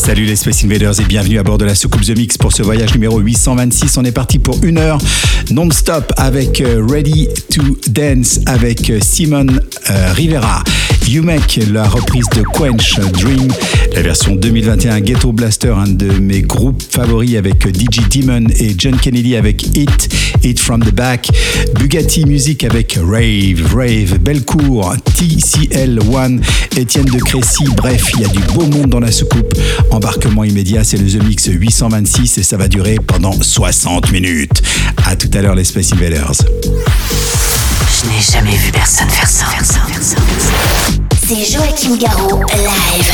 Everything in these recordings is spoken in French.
Salut les Space Invaders et bienvenue à bord de la soucoupe The Mix pour ce voyage numéro 826. On est parti pour une heure non-stop avec euh, Ready to Dance avec euh, Simon euh, Rivera. You Make, la reprise de Quench Dream, la version 2021 Ghetto Blaster, un de mes groupes favoris avec DJ Demon et John Kennedy avec Hit, Hit from the Back, Bugatti Music avec Rave, Rave, Belcourt, TCL1, Étienne de Crécy, bref, il y a du beau monde dans la soucoupe. Embarquement immédiat, c'est le The Mix 826 et ça va durer pendant 60 minutes. À tout à l'heure les Space Invaders. Je n'ai jamais vu personne faire ça. C'est Joachim Garraud, live.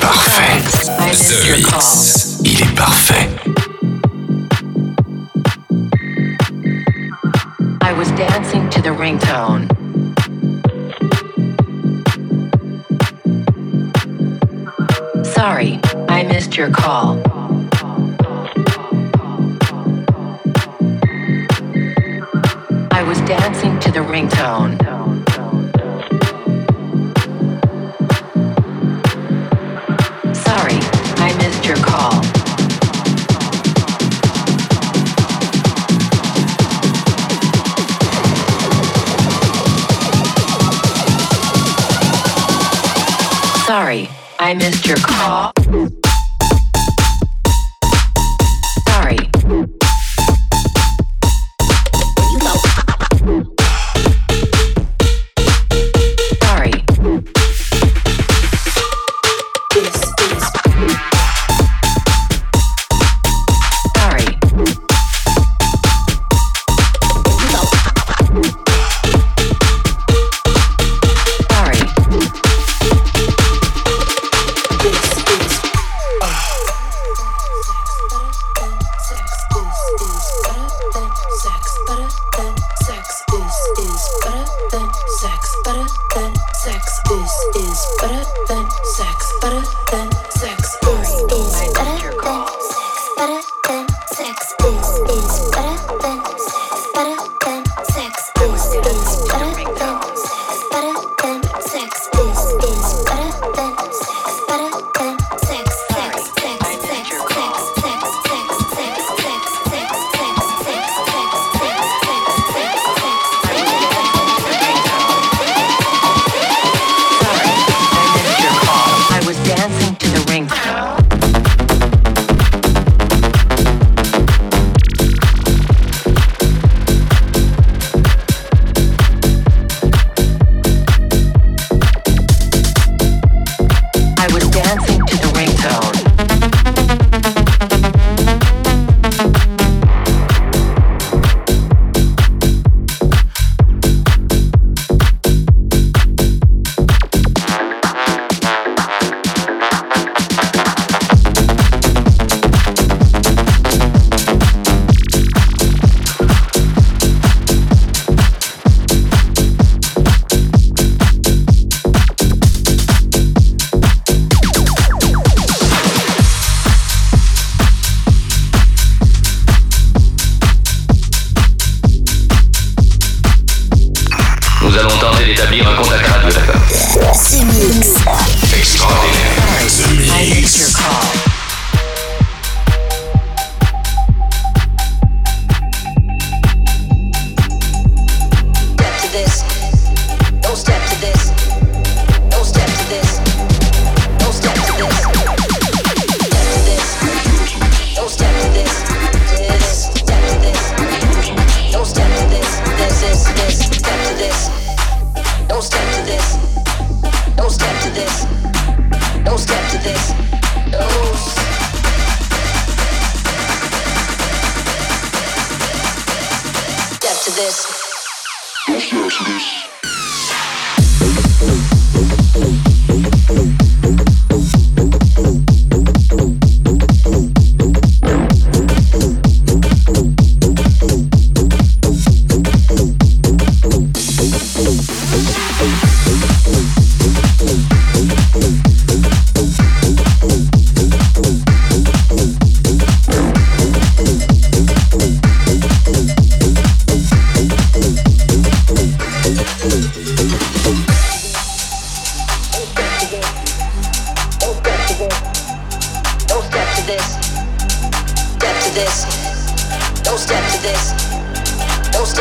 Parfait. The Mix. Il est parfait. I was dancing to the ringtone. Sorry, I missed your call. I was dancing to the ringtone. Sorry, I missed your call. Sorry, I missed your call.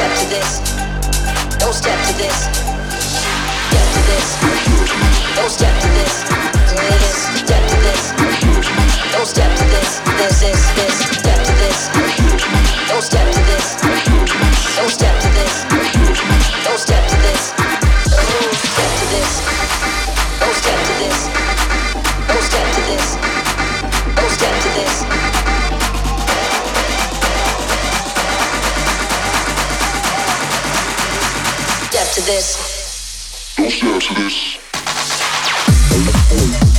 step to this. Don't step to this. Don't step to this. This. Step to this. Don't step to this. This this. This. Don't step to this. Don't step to this. Don't step. this. Don't stay up to this.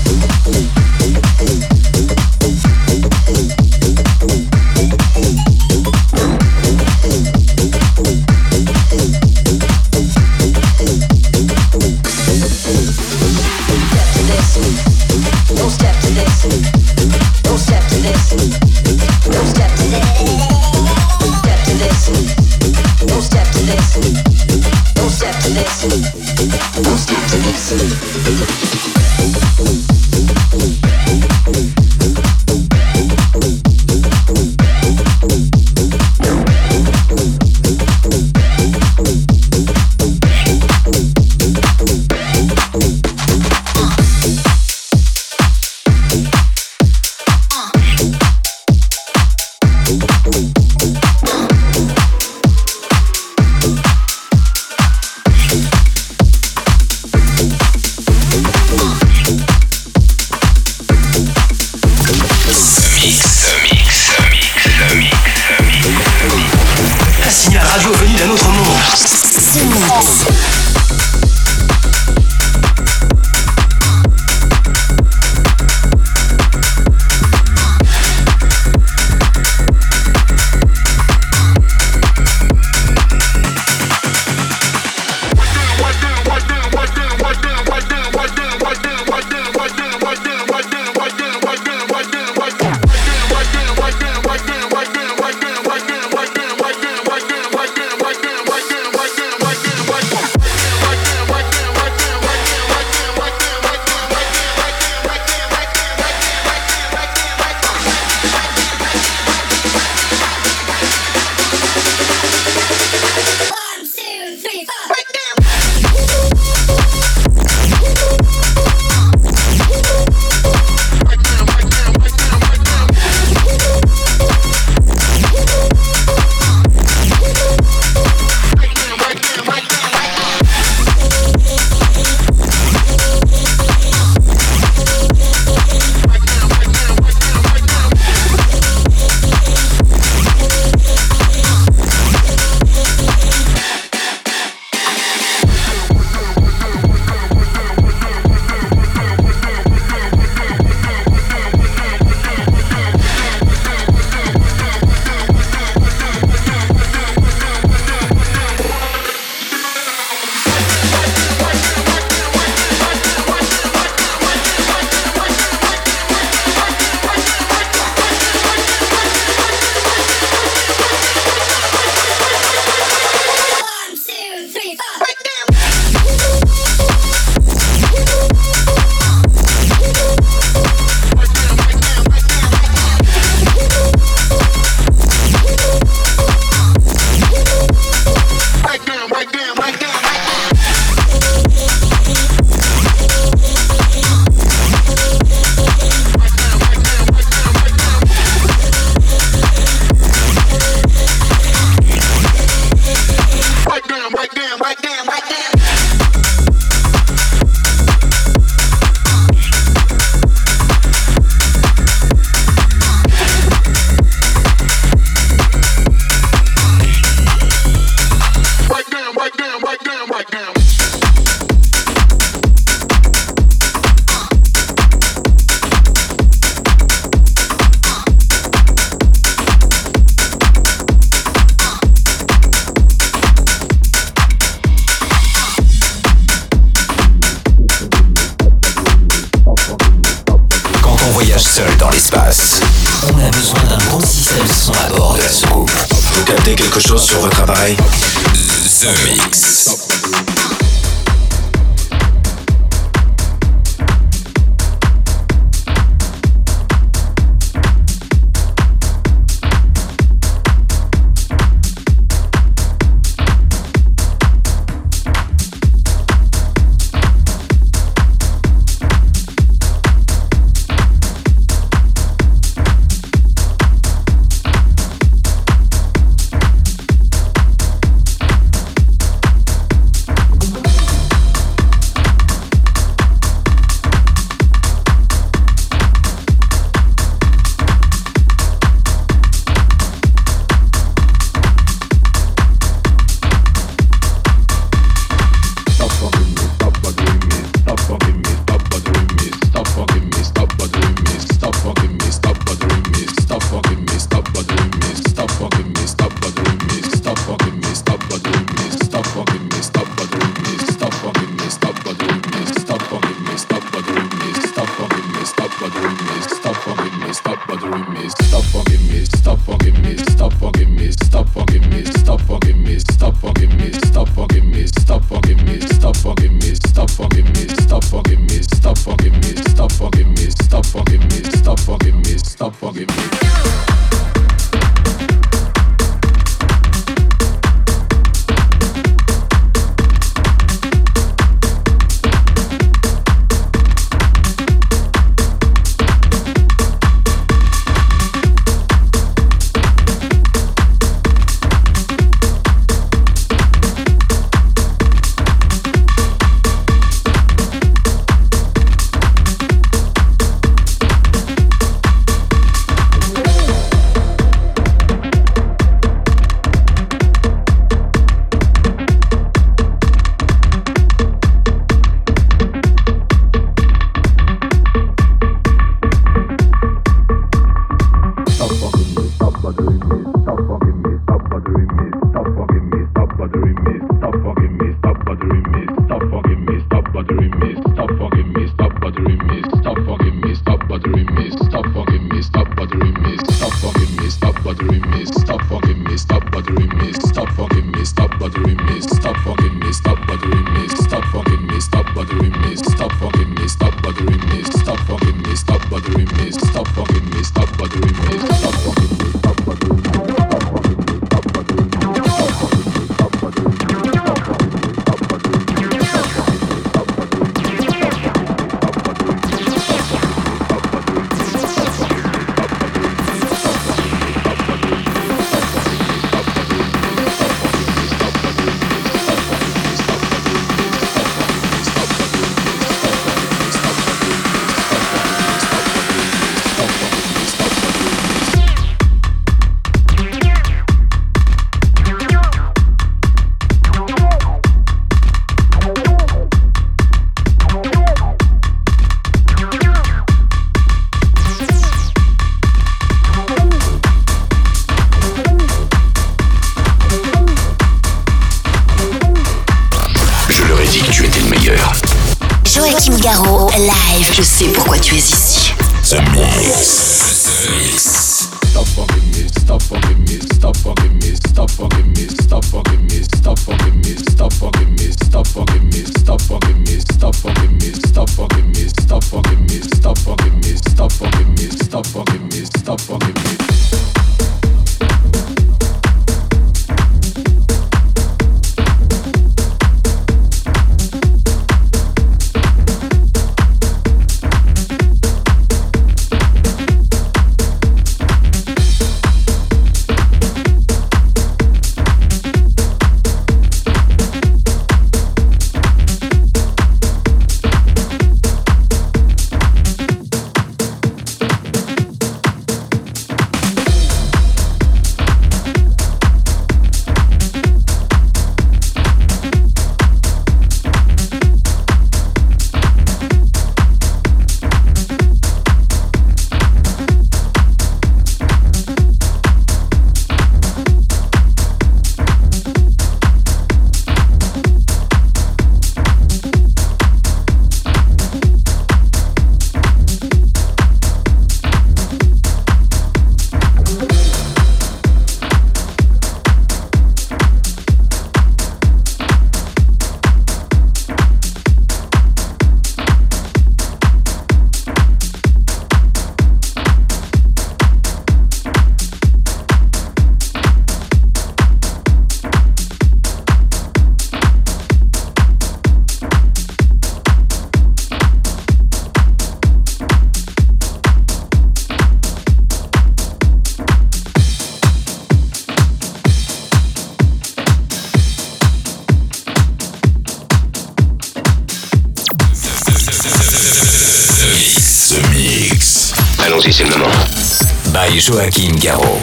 By Joachim Garraud.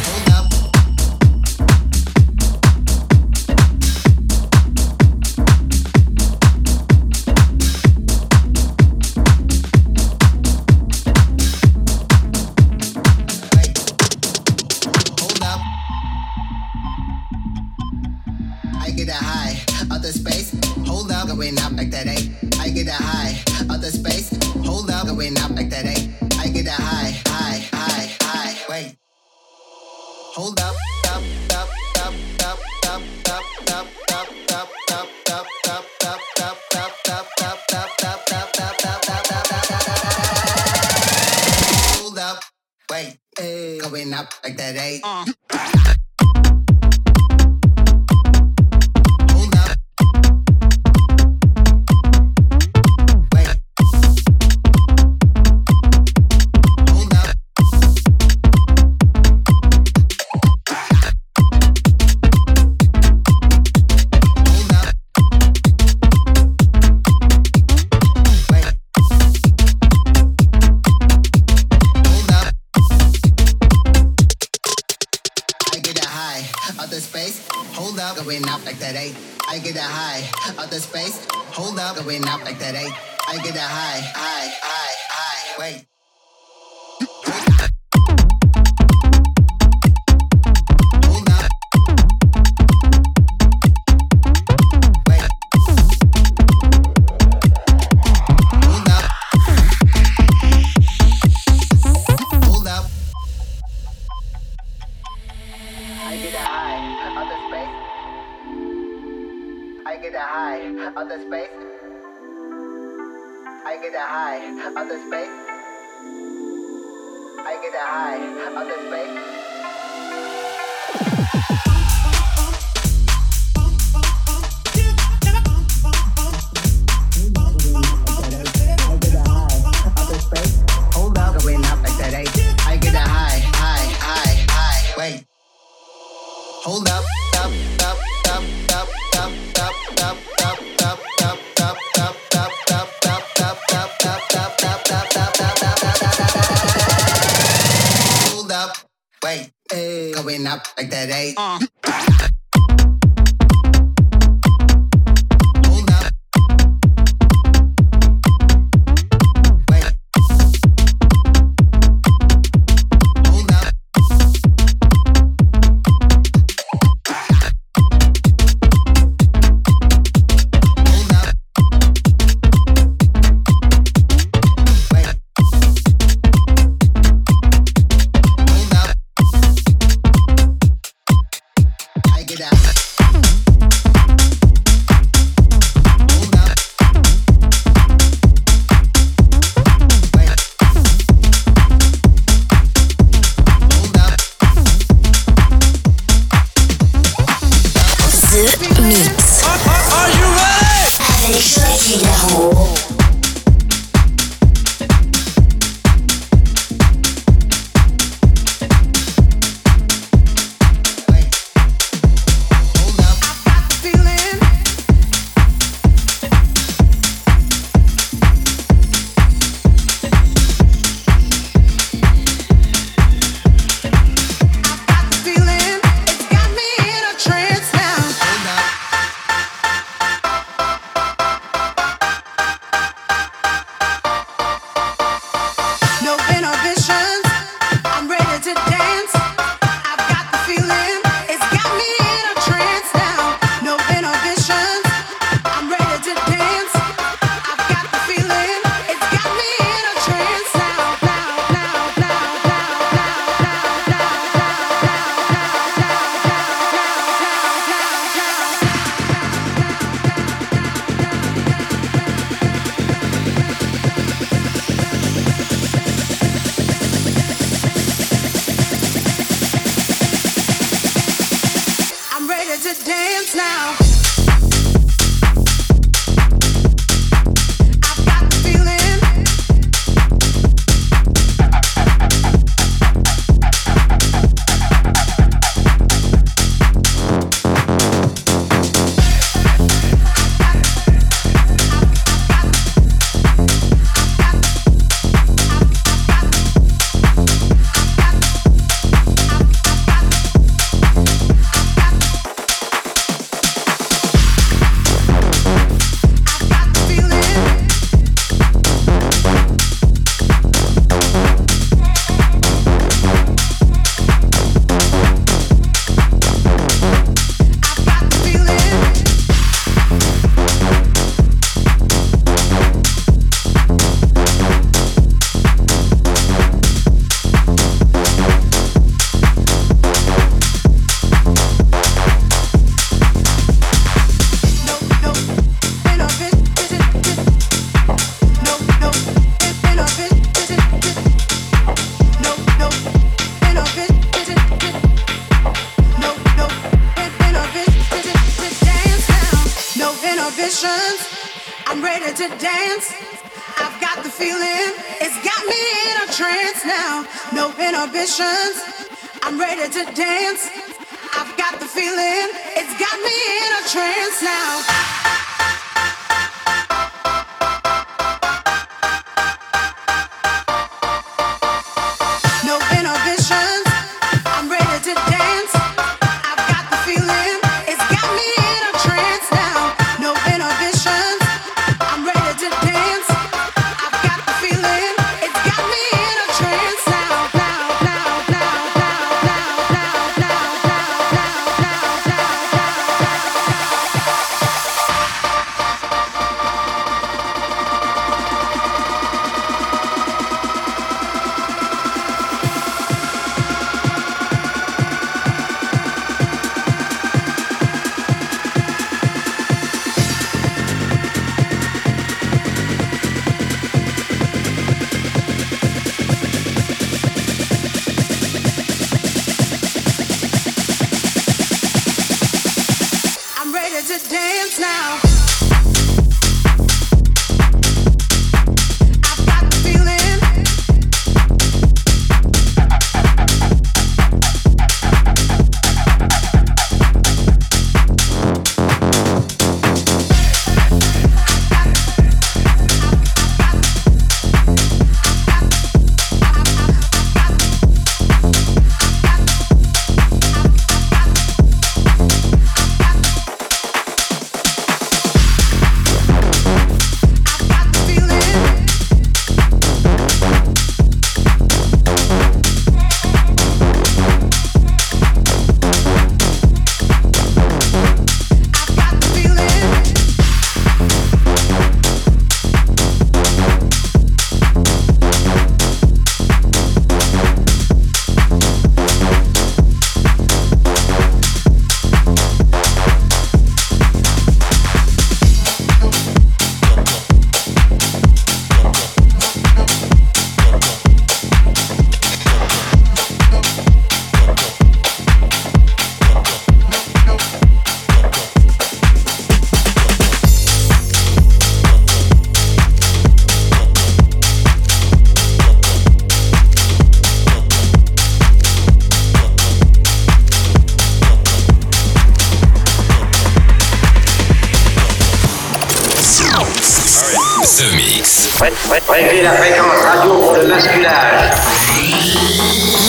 Réglez la fréquence radio pour le masculage.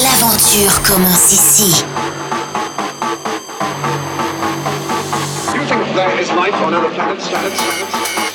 L'aventure commence ici. You think there is life on other planets, planets, planets?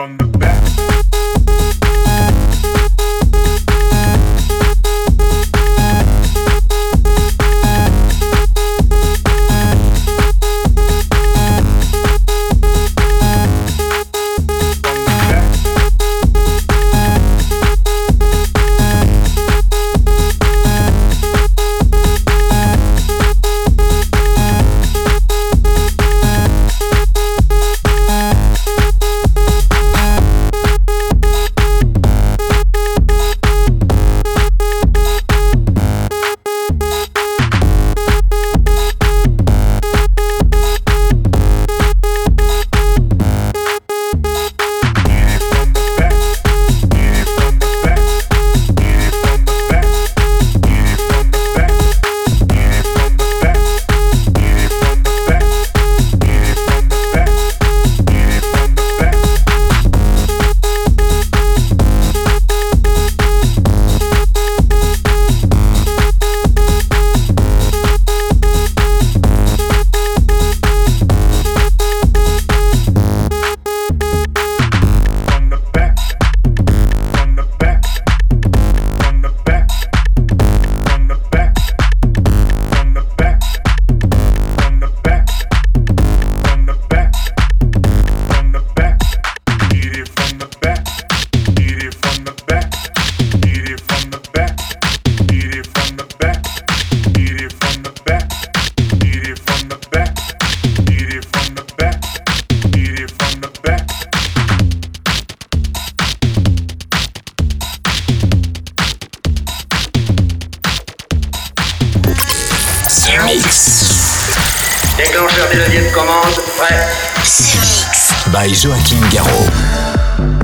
from the back. Déclencheur des leviers de commande, prêt. By Joachim Garraud.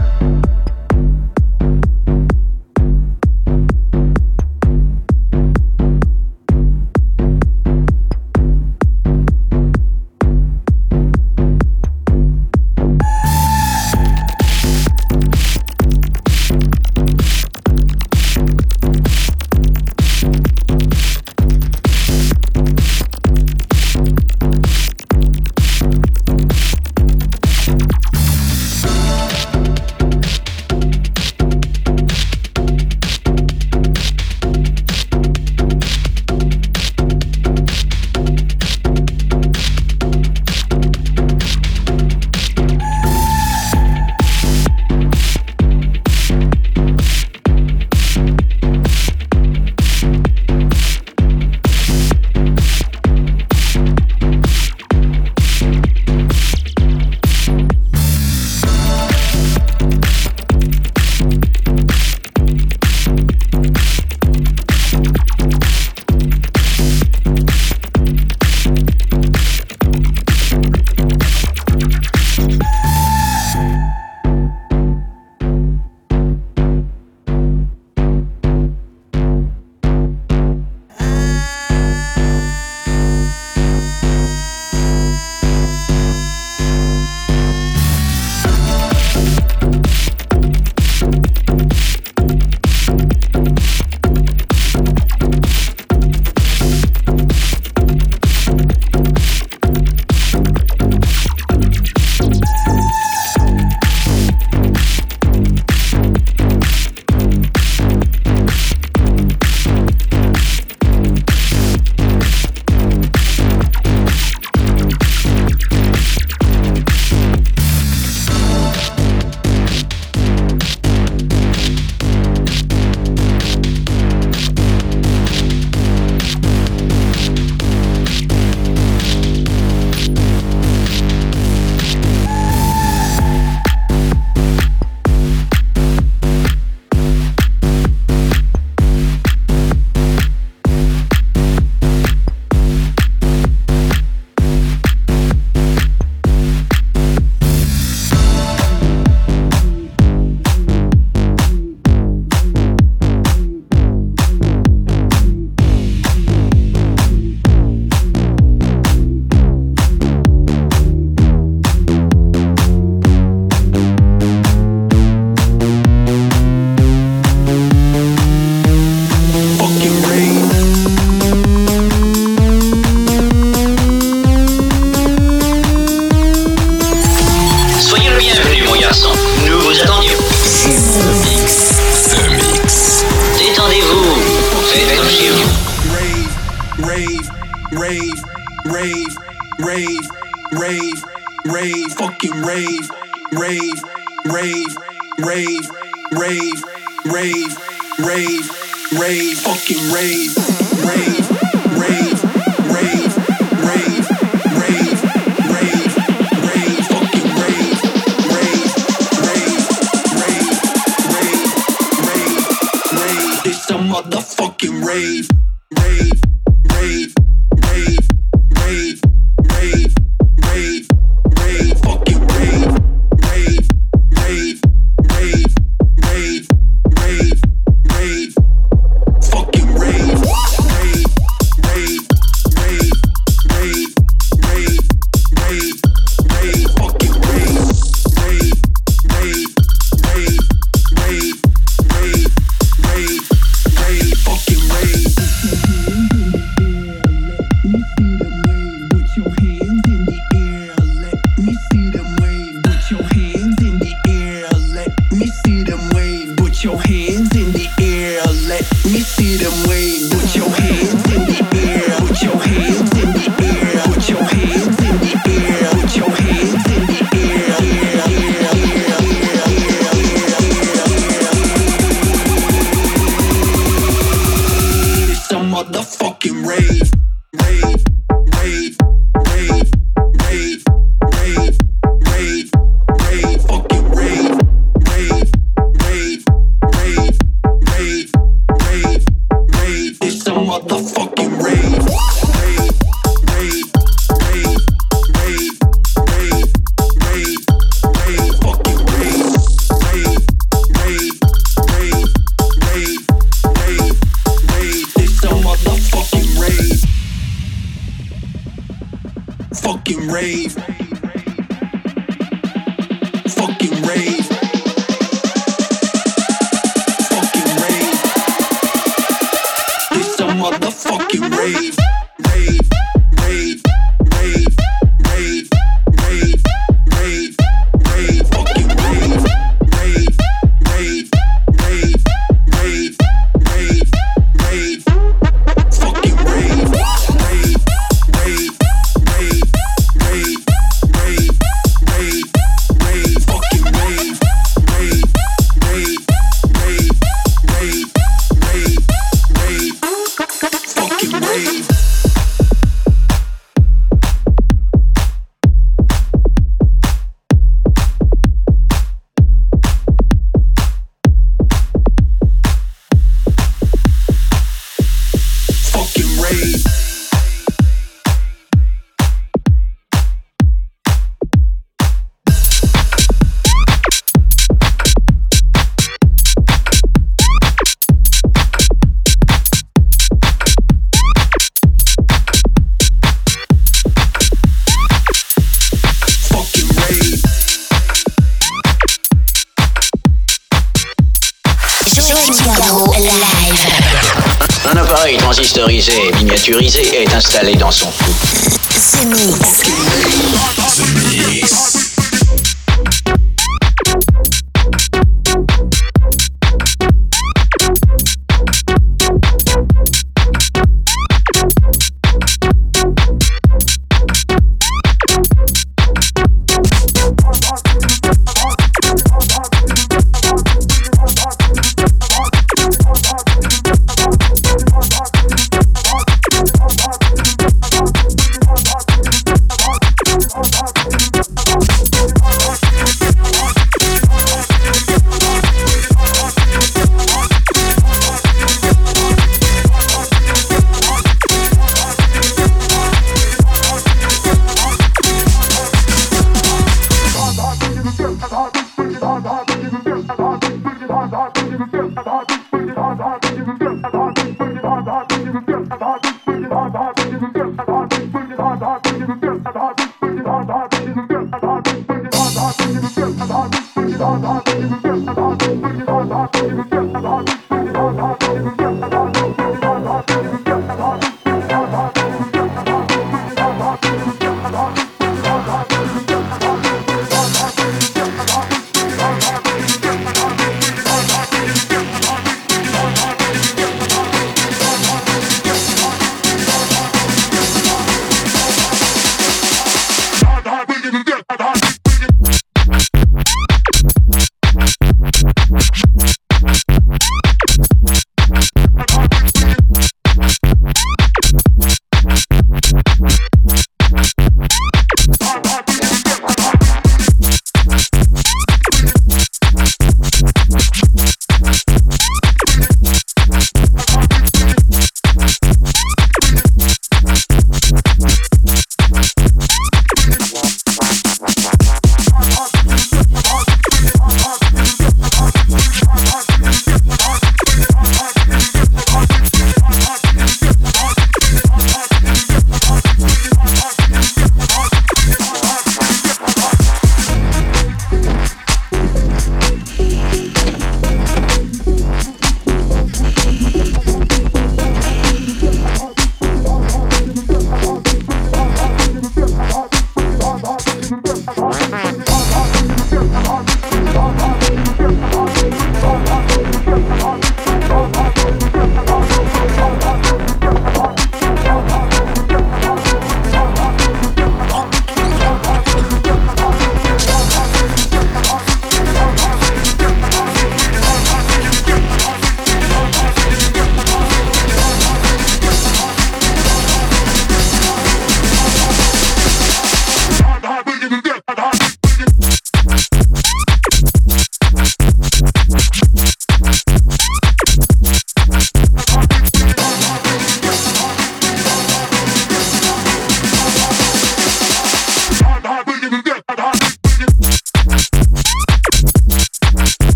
s'installer dans son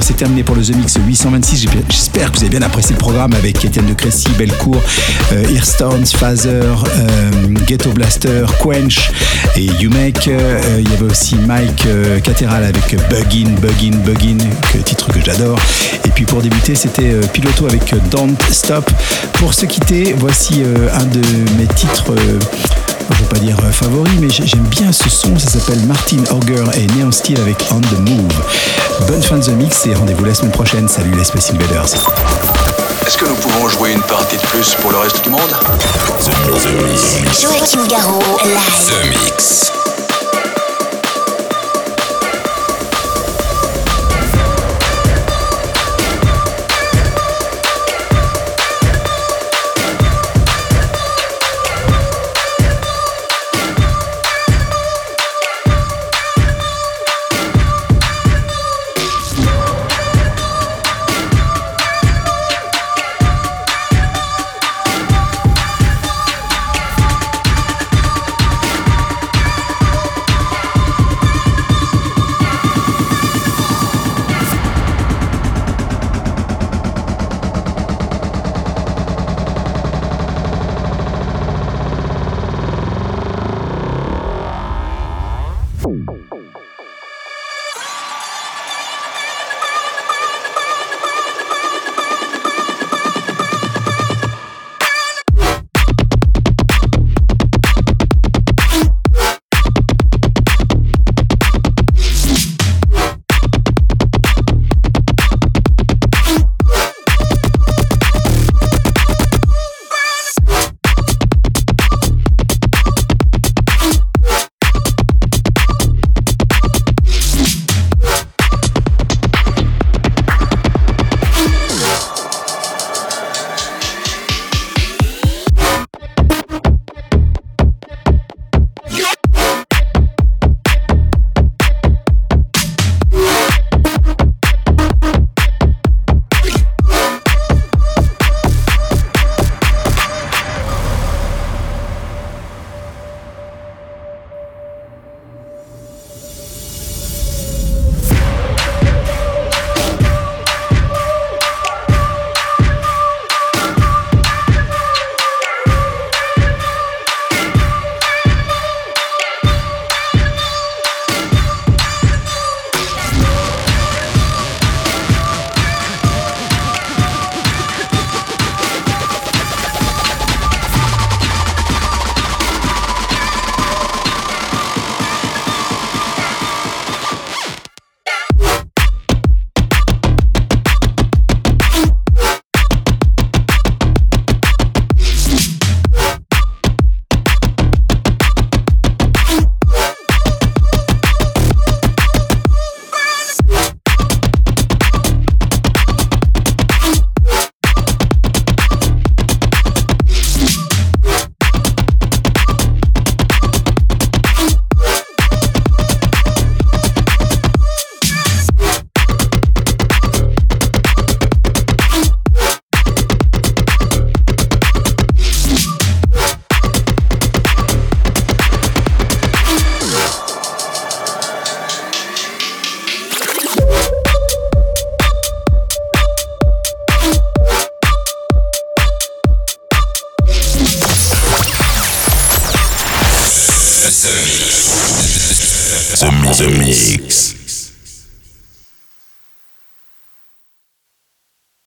c'est terminé pour le The Mix 826. J'ai- J'espère que vous avez bien apprécié le programme avec Étienne de Crécy, Belcourt, euh, Earstones, Phaser, euh, Ghetto Blaster, Quench et Umek. Euh, il y avait aussi Mike euh, Cateral avec Buggin, Buggin, Buggin, titre que j'adore. Et puis pour débuter, c'était euh, Piloto avec Don't Stop. Pour se quitter, voici un de mes titres. Je veux pas dire euh, favori, mais j'ai- j'aime bien ce son. Ça s'appelle Martin Auger et Neon Steel avec On the Move. Bonne fin de The Mix et rendez-vous la semaine prochaine. Salut les Space Invaders. Est-ce que nous pouvons jouer une partie de plus pour le reste du monde? Joachim Garraud, live. The Mix. The Mix. The Mix.